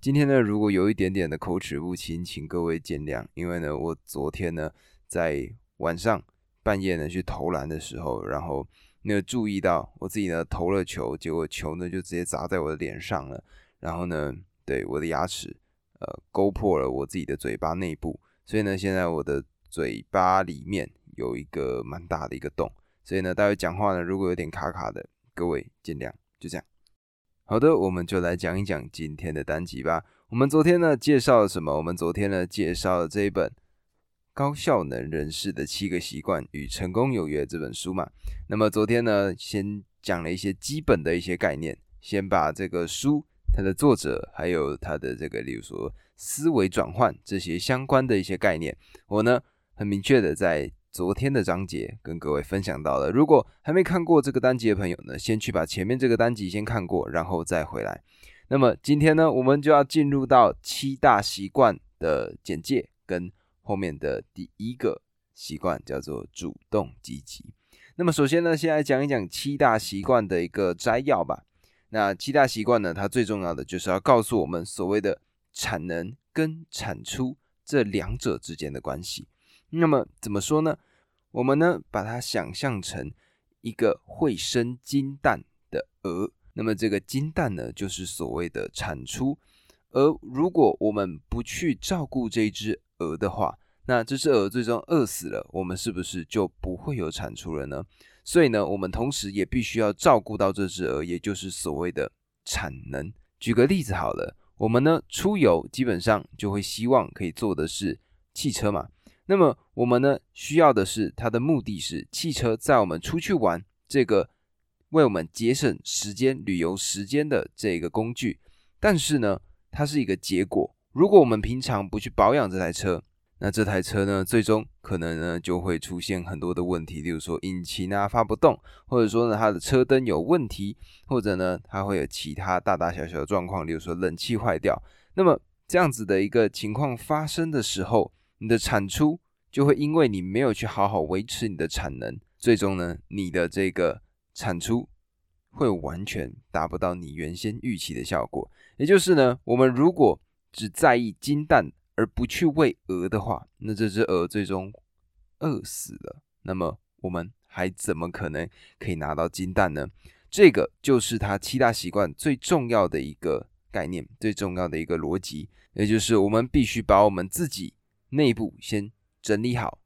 今天呢，如果有一点点的口齿不清，请各位见谅。因为呢，我昨天呢在晚上半夜呢去投篮的时候，然后那个注意到我自己呢投了球，结果球呢就直接砸在我的脸上了。然后呢，对我的牙齿呃勾破了我自己的嘴巴内部，所以呢，现在我的嘴巴里面有一个蛮大的一个洞。所以呢，待会讲话呢如果有点卡卡的，各位见谅。就这样。好的，我们就来讲一讲今天的单集吧。我们昨天呢介绍了什么？我们昨天呢介绍了这一本《高效能人士的七个习惯与成功有约》这本书嘛。那么昨天呢，先讲了一些基本的一些概念，先把这个书它的作者还有它的这个，例如说思维转换这些相关的一些概念，我呢很明确的在。昨天的章节跟各位分享到了，如果还没看过这个单集的朋友呢，先去把前面这个单集先看过，然后再回来。那么今天呢，我们就要进入到七大习惯的简介跟后面的第一个习惯，叫做主动积极。那么首先呢，先来讲一讲七大习惯的一个摘要吧。那七大习惯呢，它最重要的就是要告诉我们所谓的产能跟产出这两者之间的关系。那么怎么说呢？我们呢把它想象成一个会生金蛋的鹅。那么这个金蛋呢，就是所谓的产出。而如果我们不去照顾这只鹅的话，那这只鹅最终饿死了，我们是不是就不会有产出了呢？所以呢，我们同时也必须要照顾到这只鹅，也就是所谓的产能。举个例子好了，我们呢出游基本上就会希望可以坐的是汽车嘛。那么我们呢需要的是它的目的是汽车载我们出去玩，这个为我们节省时间、旅游时间的这个工具。但是呢，它是一个结果。如果我们平常不去保养这台车，那这台车呢，最终可能呢就会出现很多的问题，例如说引擎啊发不动，或者说呢它的车灯有问题，或者呢它会有其他大大小小的状况，例如说冷气坏掉。那么这样子的一个情况发生的时候，你的产出就会因为你没有去好好维持你的产能，最终呢，你的这个产出会完全达不到你原先预期的效果。也就是呢，我们如果只在意金蛋而不去喂鹅的话，那这只鹅最终饿死了。那么我们还怎么可能可以拿到金蛋呢？这个就是它七大习惯最重要的一个概念，最重要的一个逻辑，也就是我们必须把我们自己。内部先整理好、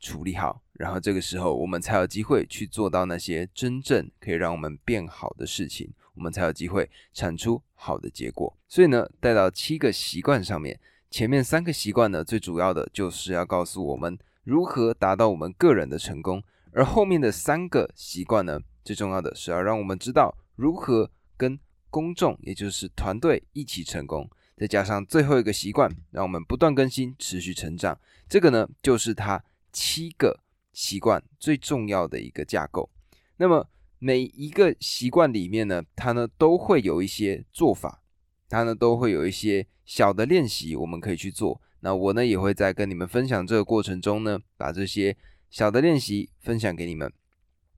处理好，然后这个时候我们才有机会去做到那些真正可以让我们变好的事情，我们才有机会产出好的结果。所以呢，带到七个习惯上面，前面三个习惯呢，最主要的就是要告诉我们如何达到我们个人的成功，而后面的三个习惯呢，最重要的是要让我们知道如何跟公众，也就是团队一起成功。再加上最后一个习惯，让我们不断更新、持续成长。这个呢，就是它七个习惯最重要的一个架构。那么每一个习惯里面呢，它呢都会有一些做法，它呢都会有一些小的练习，我们可以去做。那我呢也会在跟你们分享这个过程中呢，把这些小的练习分享给你们。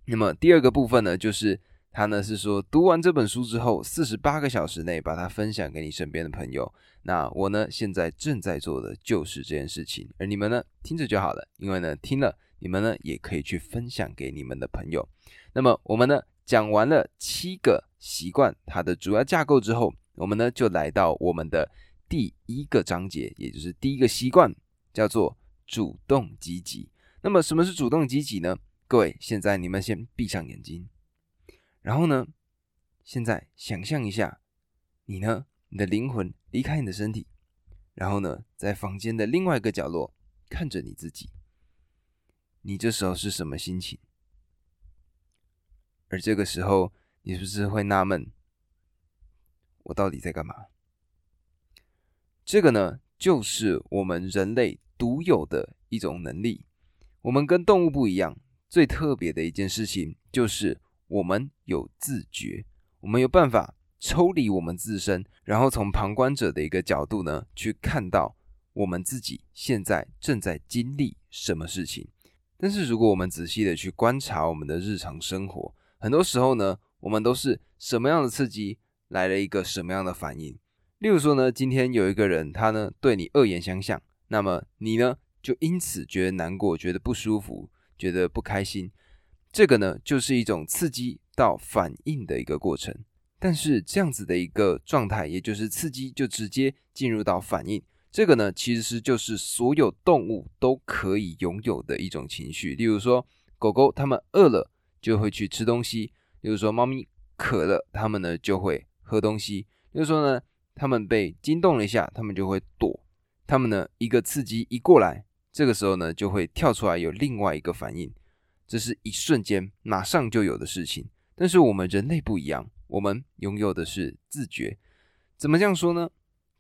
那么第二个部分呢，就是。他呢是说，读完这本书之后，四十八个小时内把它分享给你身边的朋友。那我呢，现在正在做的就是这件事情，而你们呢，听着就好了，因为呢，听了你们呢也可以去分享给你们的朋友。那么我们呢讲完了七个习惯它的主要架构之后，我们呢就来到我们的第一个章节，也就是第一个习惯，叫做主动积极。那么什么是主动积极呢？各位，现在你们先闭上眼睛。然后呢？现在想象一下，你呢？你的灵魂离开你的身体，然后呢，在房间的另外一个角落看着你自己。你这时候是什么心情？而这个时候，你是不是会纳闷：我到底在干嘛？这个呢，就是我们人类独有的一种能力。我们跟动物不一样，最特别的一件事情就是。我们有自觉，我们有办法抽离我们自身，然后从旁观者的一个角度呢，去看到我们自己现在正在经历什么事情。但是，如果我们仔细的去观察我们的日常生活，很多时候呢，我们都是什么样的刺激来了一个什么样的反应，例如说呢，今天有一个人他呢对你恶言相向，那么你呢就因此觉得难过，觉得不舒服，觉得不开心。这个呢就是一种刺激到反应的一个过程。但是这样子的一个状态，也就是刺激就直接进入到反应，这个呢其实就是所有动物都可以拥有的一种情绪。例如说，狗狗它们饿了就会去吃东西；，例如说，猫咪渴了，它们呢就会喝东西；，例如说呢。他们被惊动了一下，他们就会躲。他们呢，一个刺激一过来，这个时候呢，就会跳出来有另外一个反应，这是一瞬间马上就有的事情。但是我们人类不一样，我们拥有的是自觉。怎么这样说呢？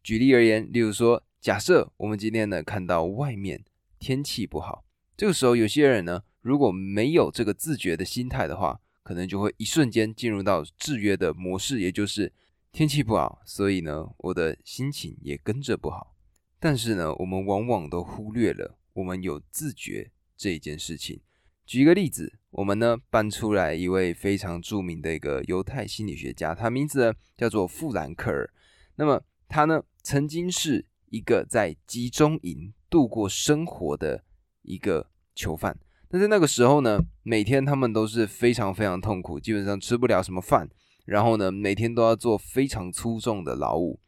举例而言，例如说，假设我们今天呢看到外面天气不好，这个时候有些人呢，如果没有这个自觉的心态的话，可能就会一瞬间进入到制约的模式，也就是。天气不好，所以呢，我的心情也跟着不好。但是呢，我们往往都忽略了我们有自觉这一件事情。举一个例子，我们呢搬出来一位非常著名的一个犹太心理学家，他名字呢叫做富兰克尔。那么他呢曾经是一个在集中营度过生活的一个囚犯。但在那个时候呢，每天他们都是非常非常痛苦，基本上吃不了什么饭。然后呢，每天都要做非常粗重的劳务。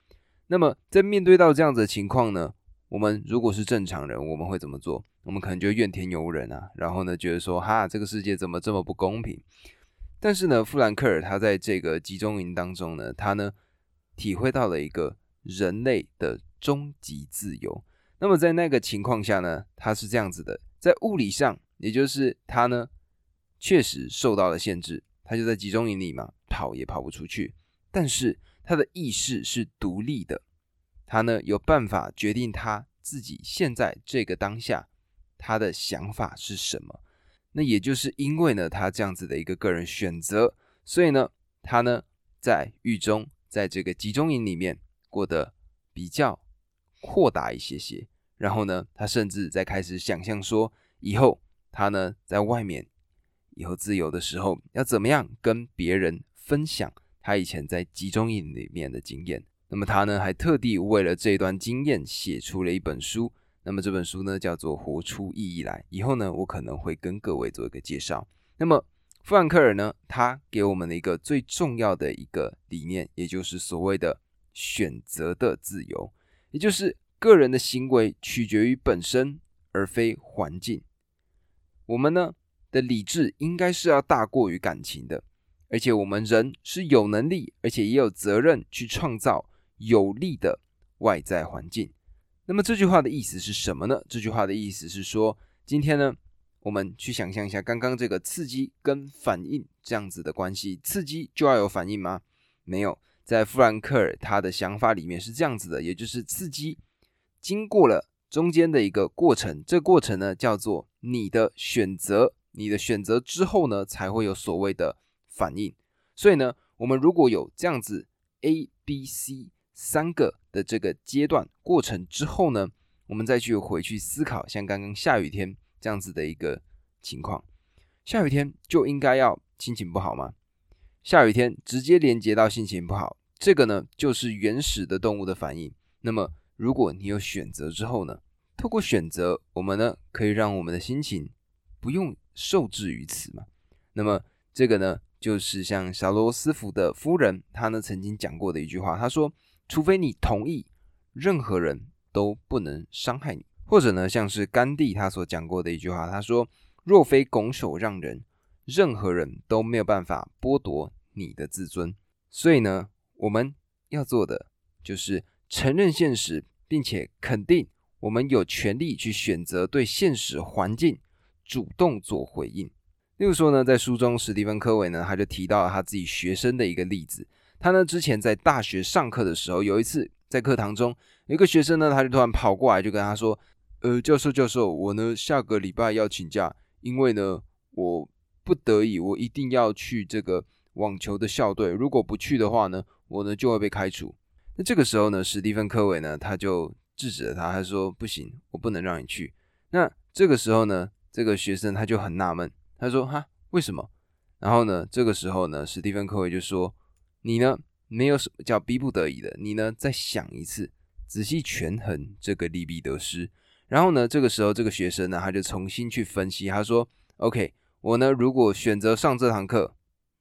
那么，在面对到这样子的情况呢，我们如果是正常人，我们会怎么做？我们可能就怨天尤人啊，然后呢，觉得说，哈，这个世界怎么这么不公平？但是呢，富兰克尔他在这个集中营当中呢，他呢体会到了一个人类的终极自由。那么在那个情况下呢，他是这样子的，在物理上，也就是他呢确实受到了限制。他就在集中营里嘛，跑也跑不出去。但是他的意识是独立的，他呢有办法决定他自己现在这个当下他的想法是什么。那也就是因为呢他这样子的一个个人选择，所以呢他呢在狱中，在这个集中营里面过得比较豁达一些些。然后呢，他甚至在开始想象说，以后他呢在外面。以后自由的时候要怎么样跟别人分享他以前在集中营里面的经验？那么他呢还特地为了这段经验写出了一本书。那么这本书呢叫做《活出意义来》。以后呢我可能会跟各位做一个介绍。那么富兰克尔呢他给我们的一个最重要的一个理念，也就是所谓的选择的自由，也就是个人的行为取决于本身而非环境。我们呢？的理智应该是要大过于感情的，而且我们人是有能力，而且也有责任去创造有利的外在环境。那么这句话的意思是什么呢？这句话的意思是说，今天呢，我们去想象一下刚刚这个刺激跟反应这样子的关系，刺激就要有反应吗？没有，在富兰克尔他的想法里面是这样子的，也就是刺激经过了中间的一个过程，这过程呢叫做你的选择。你的选择之后呢，才会有所谓的反应。所以呢，我们如果有这样子 A、B、C 三个的这个阶段过程之后呢，我们再去回去思考，像刚刚下雨天这样子的一个情况，下雨天就应该要心情不好吗？下雨天直接连接到心情不好，这个呢就是原始的动物的反应。那么如果你有选择之后呢，透过选择，我们呢可以让我们的心情不用。受制于此嘛？那么这个呢，就是像小罗斯福的夫人，她呢曾经讲过的一句话，她说：“除非你同意，任何人都不能伤害你。”或者呢，像是甘地他所讲过的一句话，他说：“若非拱手让人，任何人都没有办法剥夺你的自尊。”所以呢，我们要做的就是承认现实，并且肯定我们有权利去选择对现实环境。主动做回应，例如说呢，在书中史蒂芬科维呢，他就提到了他自己学生的一个例子。他呢之前在大学上课的时候，有一次在课堂中，一个学生呢，他就突然跑过来，就跟他说：“呃，教授，教授，我呢下个礼拜要请假，因为呢我不得已，我一定要去这个网球的校队，如果不去的话呢，我呢就会被开除。”那这个时候呢，史蒂芬科维呢，他就制止了他，他说：“不行，我不能让你去。”那这个时候呢？这个学生他就很纳闷，他说：“哈，为什么？”然后呢，这个时候呢，史蒂芬·科维就说：“你呢，没有什么叫逼不得已的，你呢再想一次，仔细权衡这个利弊得失。然后呢，这个时候这个学生呢，他就重新去分析，他说：“OK，我呢如果选择上这堂课，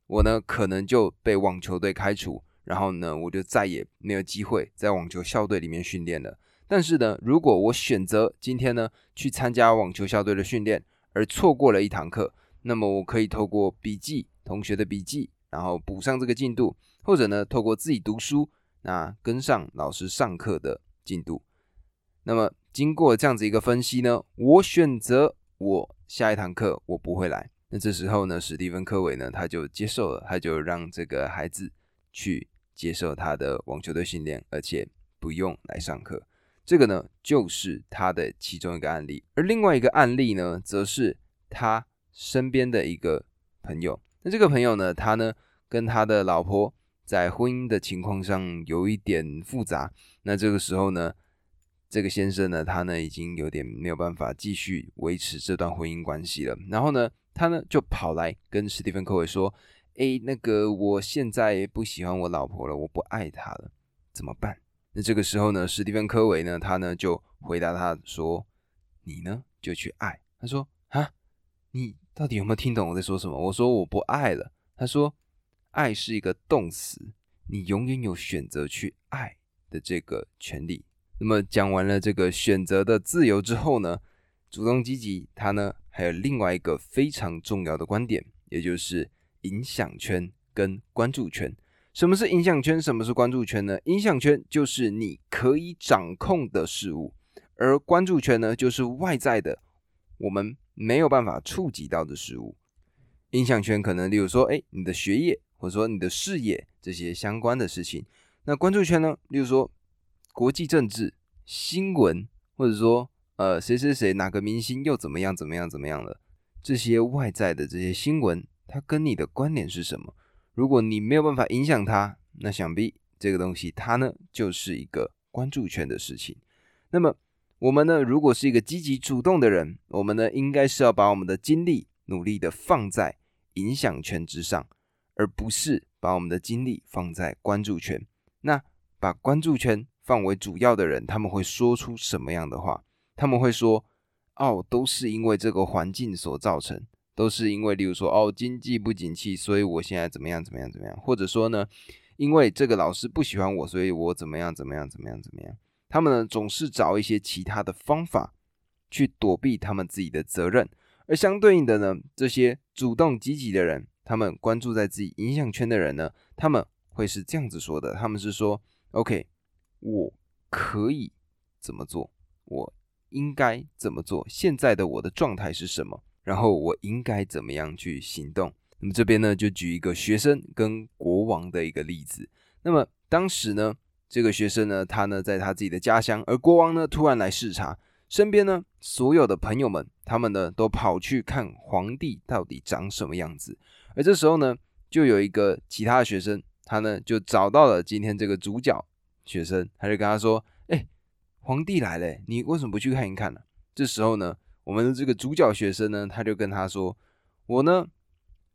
我呢可能就被网球队开除，然后呢我就再也没有机会在网球校队里面训练了。但是呢，如果我选择今天呢去参加网球校队的训练，而错过了一堂课，那么我可以透过笔记同学的笔记，然后补上这个进度，或者呢透过自己读书，那跟上老师上课的进度，那么。”经过这样子一个分析呢，我选择我下一堂课我不会来。那这时候呢，史蒂芬科维呢他就接受了，他就让这个孩子去接受他的网球队训练，而且不用来上课。这个呢就是他的其中一个案例。而另外一个案例呢，则是他身边的一个朋友。那这个朋友呢，他呢跟他的老婆在婚姻的情况上有一点复杂。那这个时候呢。这个先生呢，他呢已经有点没有办法继续维持这段婚姻关系了。然后呢，他呢就跑来跟史蒂芬·科维说：“哎，那个我现在不喜欢我老婆了，我不爱她了，怎么办？”那这个时候呢，史蒂芬·科维呢，他呢就回答他说：“你呢就去爱。”他说：“啊，你到底有没有听懂我在说什么？”我说：“我不爱了。”他说：“爱是一个动词，你永远有选择去爱的这个权利。”那么讲完了这个选择的自由之后呢，主动积极它呢还有另外一个非常重要的观点，也就是影响圈跟关注圈。什么是影响圈？什么是关注圈呢？影响圈就是你可以掌控的事物，而关注圈呢就是外在的我们没有办法触及到的事物。影响圈可能例如说，哎，你的学业或者说你的事业这些相关的事情。那关注圈呢，例如说。国际政治新闻，或者说，呃，谁谁谁哪个明星又怎么样怎么样怎么样了？这些外在的这些新闻，它跟你的关联是什么？如果你没有办法影响它，那想必这个东西它呢就是一个关注圈的事情。那么我们呢，如果是一个积极主动的人，我们呢应该是要把我们的精力努力的放在影响圈之上，而不是把我们的精力放在关注圈。那把关注圈。放为主要的人，他们会说出什么样的话？他们会说：“哦，都是因为这个环境所造成，都是因为，例如说，哦，经济不景气，所以我现在怎么样怎么样怎么样？或者说呢，因为这个老师不喜欢我，所以我怎么样怎么样怎么样怎么样？他们呢，总是找一些其他的方法去躲避他们自己的责任。而相对应的呢，这些主动积极的人，他们关注在自己影响圈的人呢，他们会是这样子说的：他们是说，OK。”我可以怎么做？我应该怎么做？现在的我的状态是什么？然后我应该怎么样去行动？那么这边呢，就举一个学生跟国王的一个例子。那么当时呢，这个学生呢，他呢在他自己的家乡，而国王呢突然来视察，身边呢所有的朋友们，他们呢都跑去看皇帝到底长什么样子。而这时候呢，就有一个其他的学生，他呢就找到了今天这个主角。学生他就跟他说：“哎，皇帝来了，你为什么不去看一看呢？”这时候呢，我们的这个主角学生呢，他就跟他说：“我呢，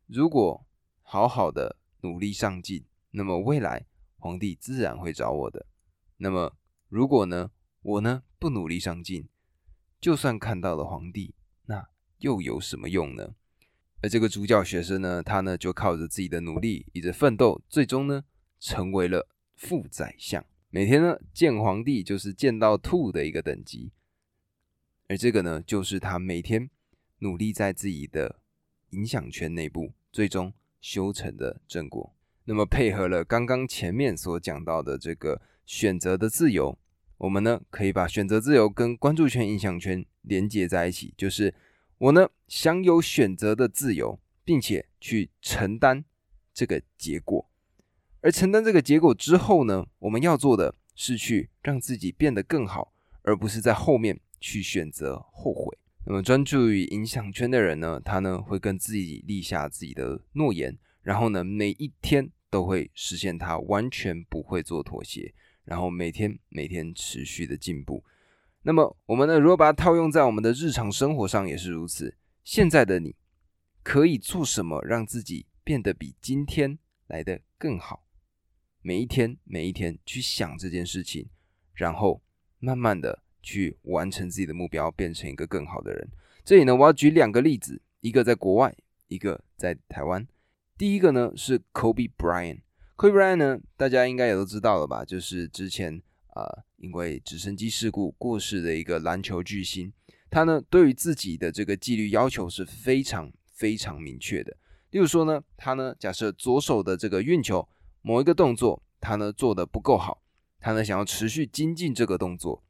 如果好好的努力上进，那么未来皇帝自然会找我的。那么如果呢，我呢不努力上进，就算看到了皇帝，那又有什么用呢？”而这个主角学生呢，他呢就靠着自己的努力，一直奋斗，最终呢成为了副宰相。每天呢见皇帝就是见到吐的一个等级，而这个呢就是他每天努力在自己的影响圈内部最终修成的正果。那么配合了刚刚前面所讲到的这个选择的自由，我们呢可以把选择自由跟关注圈、影响圈连接在一起，就是我呢享有选择的自由，并且去承担这个结果。而承担这个结果之后呢，我们要做的是去让自己变得更好，而不是在后面去选择后悔。那么专注于影响圈的人呢，他呢会跟自己立下自己的诺言，然后呢每一天都会实现他完全不会做妥协，然后每天每天持续的进步。那么我们呢，如果把它套用在我们的日常生活上也是如此。现在的你可以做什么让自己变得比今天来的更好？每一天每一天去想这件事情，然后慢慢的去完成自己的目标，变成一个更好的人。这里呢，我要举两个例子，一个在国外，一个在台湾。第一个呢是 Kobe Bryant。Kobe Bryant 呢，大家应该也都知道了吧？就是之前啊，因为直升机事故过世的一个篮球巨星。他呢，对于自己的这个纪律要求是非常非常明确的。例如说呢，他呢，假设左手的这个运球某一个动作，他呢做的不够好，他呢想要持续精进这个动作，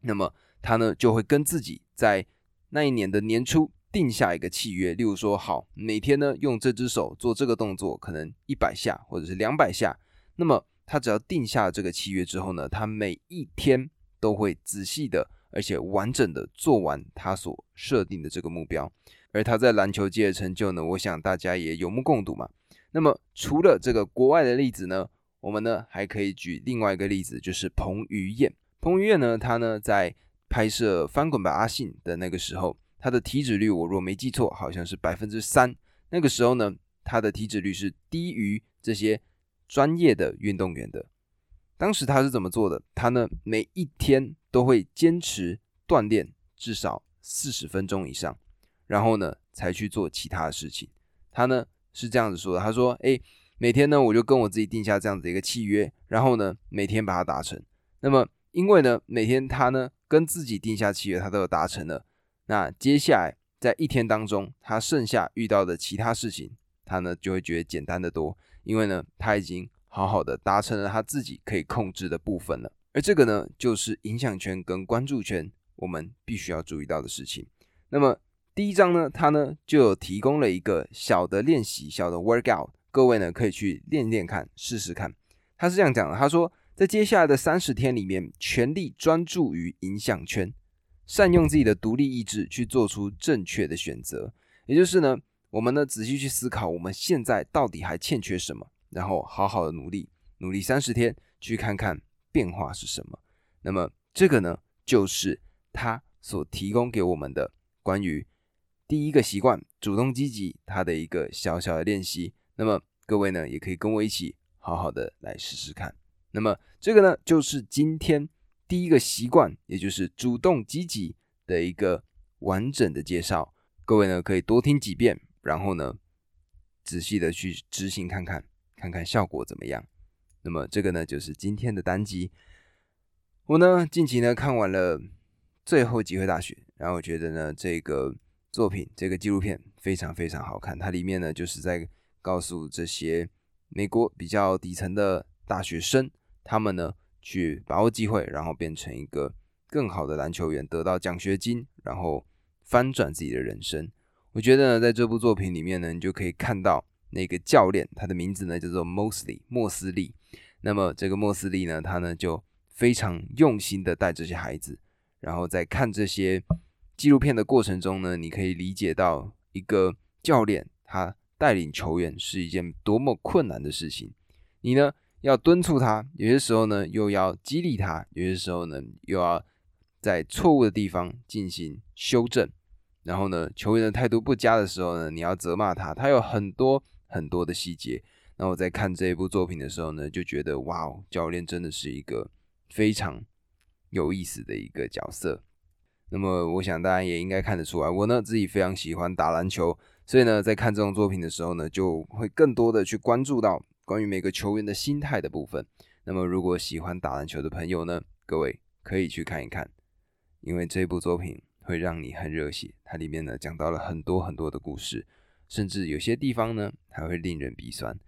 那么他呢就会跟自己在那一年的年初定下一个契约。例如说，好，每天呢用这只手做这个动作，可能一百下或者是两百下。那么他只要定下这个契约之后呢，他每一天都会仔细的而且完整的做完他所设定的这个目标。而他在篮球界的成就呢，我想大家也有目共睹嘛。那么除了这个国外的例子呢，我们呢还可以举另外一个例子，就是彭于晏。彭于晏呢，他呢在拍摄《翻滚吧，阿信》的那个时候，他的体脂率我若没记错，好像是百分之三。那个时候呢，他的体脂率是低于这些专业的运动员的。当时他是怎么做的？他呢每一天都会坚持锻炼至少四十分钟以上。然后呢，才去做其他的事情。他呢是这样子说的：“他说，哎，每天呢，我就跟我自己定下这样子一个契约，然后呢，每天把它达成。那么，因为呢，每天他呢跟自己定下契约，他都有达成了。那接下来在一天当中，他剩下遇到的其他事情，他呢就会觉得简单的多，因为呢，他已经好好的达成了他自己可以控制的部分了。而这个呢，就是影响圈跟关注圈，我们必须要注意到的事情。那么。第一章呢，它呢就有提供了一个小的练习，小的 workout，各位呢可以去练练看，试试看。他是这样讲的，他说，在接下来的三十天里面，全力专注于影响圈，善用自己的独立意志去做出正确的选择。也就是呢，我们呢仔细去思考，我们现在到底还欠缺什么，然后好好的努力，努力三十天，去看看变化是什么。那么这个呢，就是他所提供给我们的关于。第一个习惯，主动积极，它的一个小小的练习。那么各位呢，也可以跟我一起好好的来试试看。那么这个呢，就是今天第一个习惯，也就是主动积极的一个完整的介绍。各位呢，可以多听几遍，然后呢，仔细的去执行看看，看看效果怎么样。那么这个呢，就是今天的单集。我呢，近期呢看完了最后机会大学，然后我觉得呢，这个。作品这个纪录片非常非常好看，它里面呢就是在告诉这些美国比较底层的大学生，他们呢去把握机会，然后变成一个更好的篮球员，得到奖学金，然后翻转自己的人生。我觉得呢，在这部作品里面呢，你就可以看到那个教练，他的名字呢叫做 Mosley 莫斯利。那么这个莫斯利呢，他呢就非常用心的带这些孩子，然后在看这些。纪录片的过程中呢，你可以理解到一个教练他带领球员是一件多么困难的事情。你呢要敦促他，有些时候呢又要激励他，有些时候呢又要在错误的地方进行修正。然后呢，球员的态度不佳的时候呢，你要责骂他。他有很多很多的细节。那我在看这一部作品的时候呢，就觉得哇哦，教练真的是一个非常有意思的一个角色。那么，我想大家也应该看得出来，我呢自己非常喜欢打篮球，所以呢，在看这种作品的时候呢，就会更多的去关注到关于每个球员的心态的部分。那么，如果喜欢打篮球的朋友呢，各位可以去看一看，因为这部作品会让你很热血。它里面呢讲到了很多很多的故事，甚至有些地方呢还会令人鼻酸。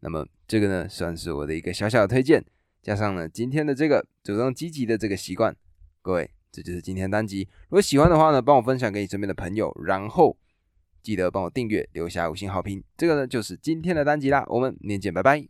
那么，这个呢算是我的一个小小的推荐，加上呢今天的这个主动积极的这个习惯，各位。这就是今天单集。如果喜欢的话呢，帮我分享给你身边的朋友，然后记得帮我订阅，留下五星好评。这个呢，就是今天的单集啦。我们明天见，拜拜。